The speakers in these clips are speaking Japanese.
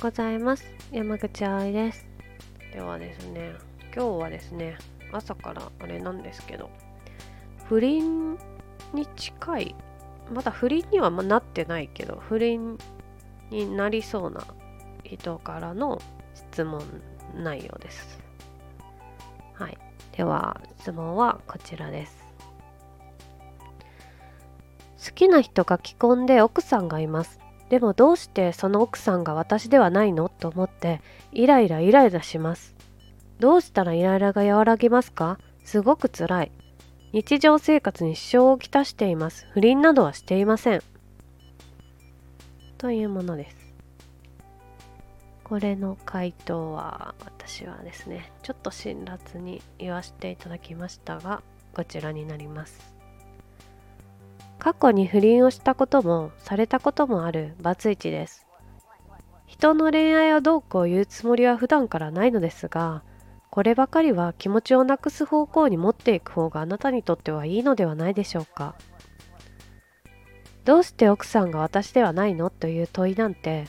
ございます。山口葵です。ではですね今日はですね朝からあれなんですけど不倫に近いまだ不倫にはなってないけど不倫になりそうな人からの質問内容です。はい。では質問はこちらです。好きな人が既婚で奥さんがいます。でもどうしてその奥さんが私ではないの？と思ってイライライライラします。どうしたらイライラが和らぎますか？すごく辛い。日常生活に支障をきたしています。不倫などはしていません。というものです。これの回答は私はですねちょっと辛辣に言わせていただきましたがこちらになります。過去に不倫をしたこともされたこともあるバツイチです。人の恋愛をどうこう言うつもりは普段からないのですがこればかりは気持ちをなくす方向に持っていく方があなたにとってはいいのではないでしょうか。どうして奥さんが私ではないのという問いなんて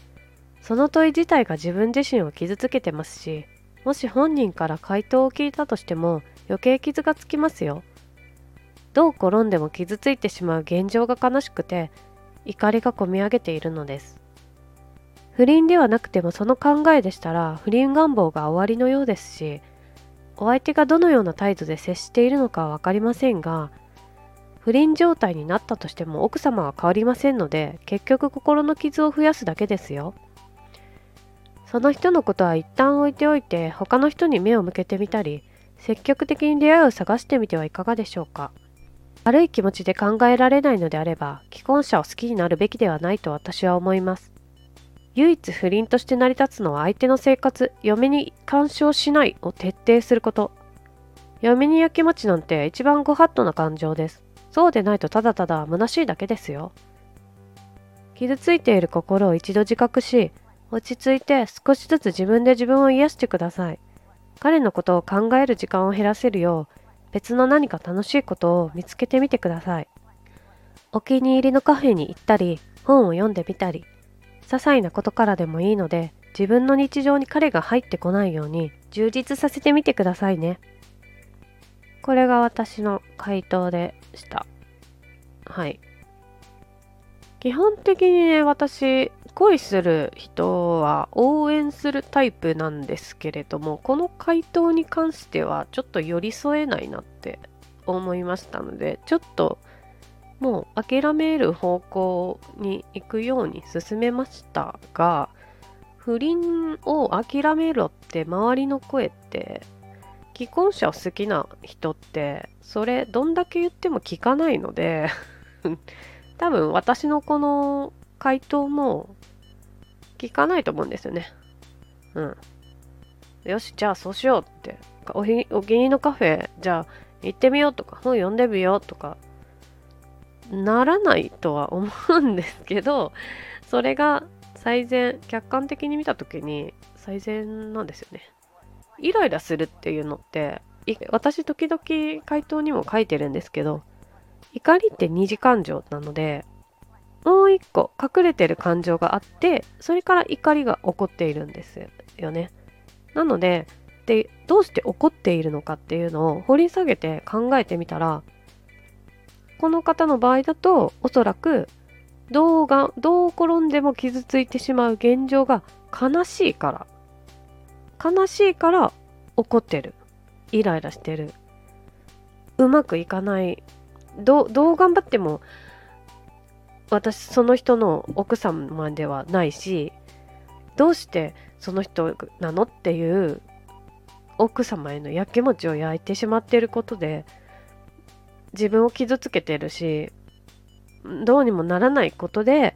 その問い自体が自分自身を傷つけてますしもし本人から回答を聞いたとしても余計傷がつきますよ。どう転んでも傷ついてしまう現状が悲しくて怒りがこみ上げているのです。不倫ではなくてもその考えでしたら不倫願望が終わりのようですしお相手がどのような態度で接しているのかは分かりませんが不倫状態になったとしても奥様は変わりませんので結局心の傷を増やすだけですよ。その人のことは一旦置いておいて他の人に目を向けてみたり積極的に出会いを探してみてはいかがでしょうか。悪い気持ちで考えられないのであれば既婚者を好きになるべきではないと私は思います。唯一不倫として成り立つのは相手の生活嫁に干渉しないを徹底すること。嫁にやきもちなんて一番ご法度な感情です。そうでないとただただ虚しいだけですよ。傷ついている心を一度自覚し落ち着いて少しずつ自分で自分を癒してください。彼のことを考える時間を減らせるよう別の何か楽しいことを見つけてみてください。お気に入りのカフェに行ったり、本を読んでみたり、些細なことからでもいいので、自分の日常に彼が入ってこないように充実させてみてくださいね。これが私の回答でした。はい。基本的にね、私、恋する人は応援するタイプなんですけれどもこの回答に関してはちょっと寄り添えないなって思いましたのでちょっともう諦める方向に行くように進めましたが不倫を諦めろって周りの声って既婚者を好きな人ってそれどんだけ言っても聞かないので 多分私のこの回答も聞かないと思うんですよね。うん。よし、じゃあそうしようって。おひお気に入りのカフェ、じゃあ行ってみようとか、本読んでみようとか、ならないとは思うんですけど、それが最善、客観的に見た時に最善なんですよね。イライラするっていうのって、私時々回答にも書いてるんですけど、怒りって二次感情なので、もう一個隠れてる感情があってそれから怒りが起こっているんですよね。なのででどうして起こっているのかっていうのを掘り下げて考えてみたらこの方の場合だとおそらくどうがどう転んでも傷ついてしまう現状が悲しいから悲しいから怒ってる。イライラしてる。うまくいかない。どどう頑張っても私その人の奥様ではないしどうしてその人なのっていう奥様へのやきもちを焼いてしまっていることで自分を傷つけてるしどうにもならないことで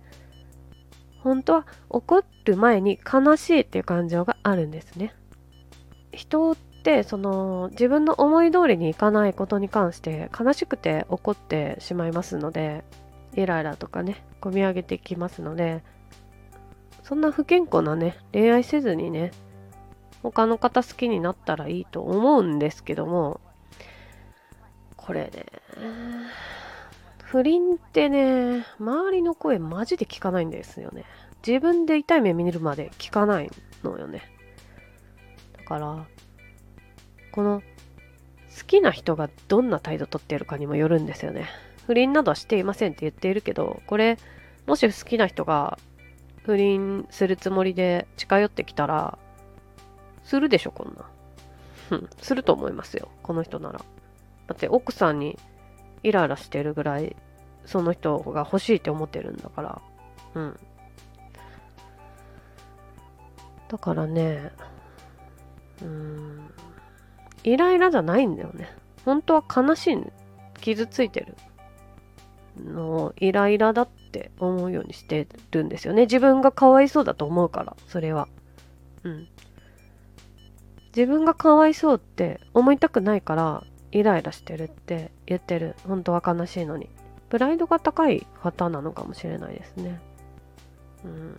本当は怒る前に悲しいっていう感情があるんですね。人ってその自分の思い通りにいかないことに関して悲しくて怒ってしまいますのでイライラとかね込み上げてきますのでそんな不健康なね恋愛せずにね他の方好きになったらいいと思うんですけどもこれね不倫ってね周りの声マジで聞かないんですよね。自分で痛い目見るまで聞かないのよね。だからこの好きな人がどんな態度とってるかにもよるんですよね。不倫などはしていませんって言っているけどこれもし好きな人が不倫するつもりで近寄ってきたらするでしょこんな。すると思いますよこの人なら。だって奥さんにイライラしてるぐらいその人が欲しいって思ってるんだから。うん。だからねうん。イライラじゃないんだよね。本当は悲しい傷ついてる。のイライラだって思うようにしてるんですよね。自分がかわいそうだと思うからそれは。うん。自分がかわいそうって思いたくないからイライラしてるって言ってる。本当は悲しいのに。プライドが高い方なのかもしれないですね。うん。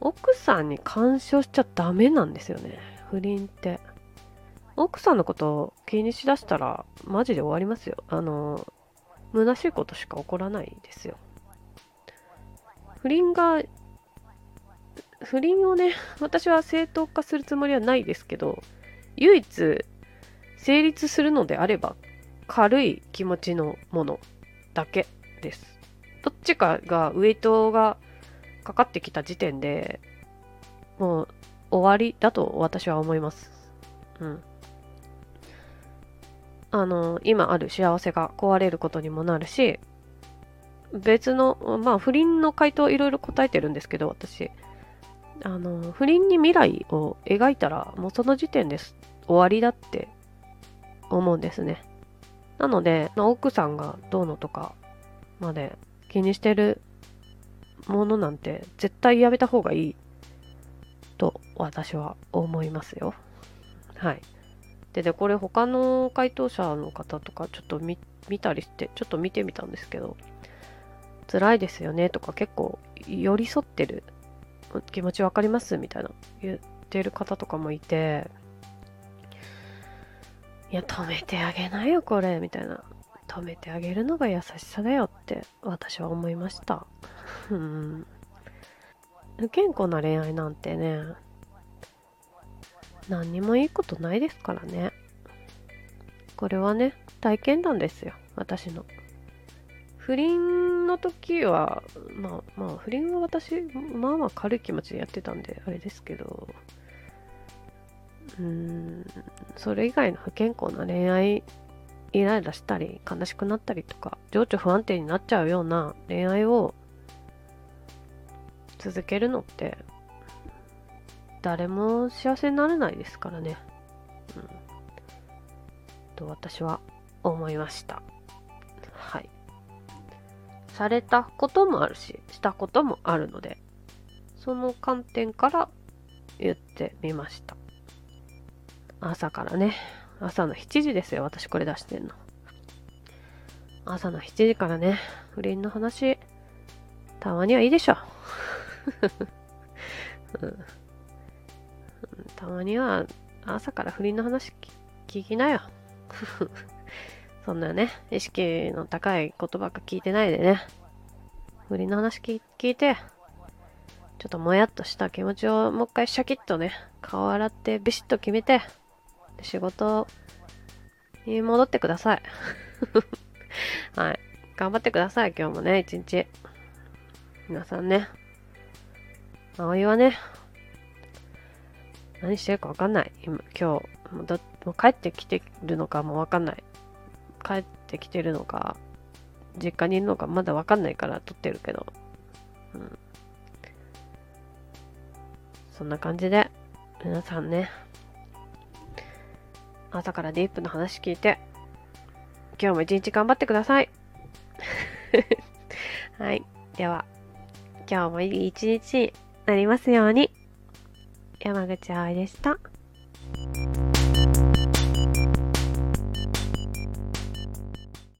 奥さんに干渉しちゃダメなんですよね。不倫って。奥さんのことを気にしだしたらマジで終わりますよ。あの虚しいことしか起こらないですよ。不倫が不倫をね私は正当化するつもりはないですけど唯一成立するのであれば軽い気持ちのものだけです。どっちかがウェイトがかかってきた時点でもう終わりだと私は思います。うん。あの今ある幸せが壊れることにもなるし別のまあ不倫の回答いろいろ答えてるんですけど私。あの不倫に未来を描いたらもうその時点です。終わりだって思うんですね。なので奥さんがどうのとかまで気にしてるものなんて絶対やめた方がいいと私は思いますよ。はい。でね、これ他の回答者の方とかちょっと見たりして、ちょっと見てみたんですけど、辛いですよねとか結構寄り添ってる気持ちわかりますみたいな言ってる方とかもいて、いや、止めてあげなよ、これ、みたいな。止めてあげるのが優しさだよって私は思いました。うん。不健康な恋愛なんてね、何にもいいことないですからね。これはね、体験談ですよ、私の。不倫の時は、まあまあ、不倫は私、まあまあ軽い気持ちでやってたんで、あれですけど、うーん、それ以外の不健康な恋愛、イライラしたり、悲しくなったりとか、情緒不安定になっちゃうような恋愛を続けるのって誰も幸せになれないですからね。うん。と私は思いました。はい。されたこともあるし、したこともあるので、その観点から言ってみました。朝からね、朝の7時ですよ、私これ出してんの。朝の7時からね、不倫の話、たまにはいいでしょ。うんたまには朝から不倫の話聞きなよ。そんなね、意識の高いことばっか聞いてないでね。不倫の話聞いて、ちょっともやっとした気持ちをもう一回シャキッとね、顔洗ってビシッと決めて、仕事に戻ってください。はい。頑張ってください、今日もね、一日。皆さんね。葵はね、何してるかわかんない。今、今日、もうどもう帰ってきてるのかもわかんない。帰ってきてるのか、実家にいるのかまだわかんないから撮ってるけど。うん。そんな感じで、皆さんね、朝からディープの話聞いて、今日も一日頑張ってください。はい。では、今日もいい一日になりますように。山口葵でした。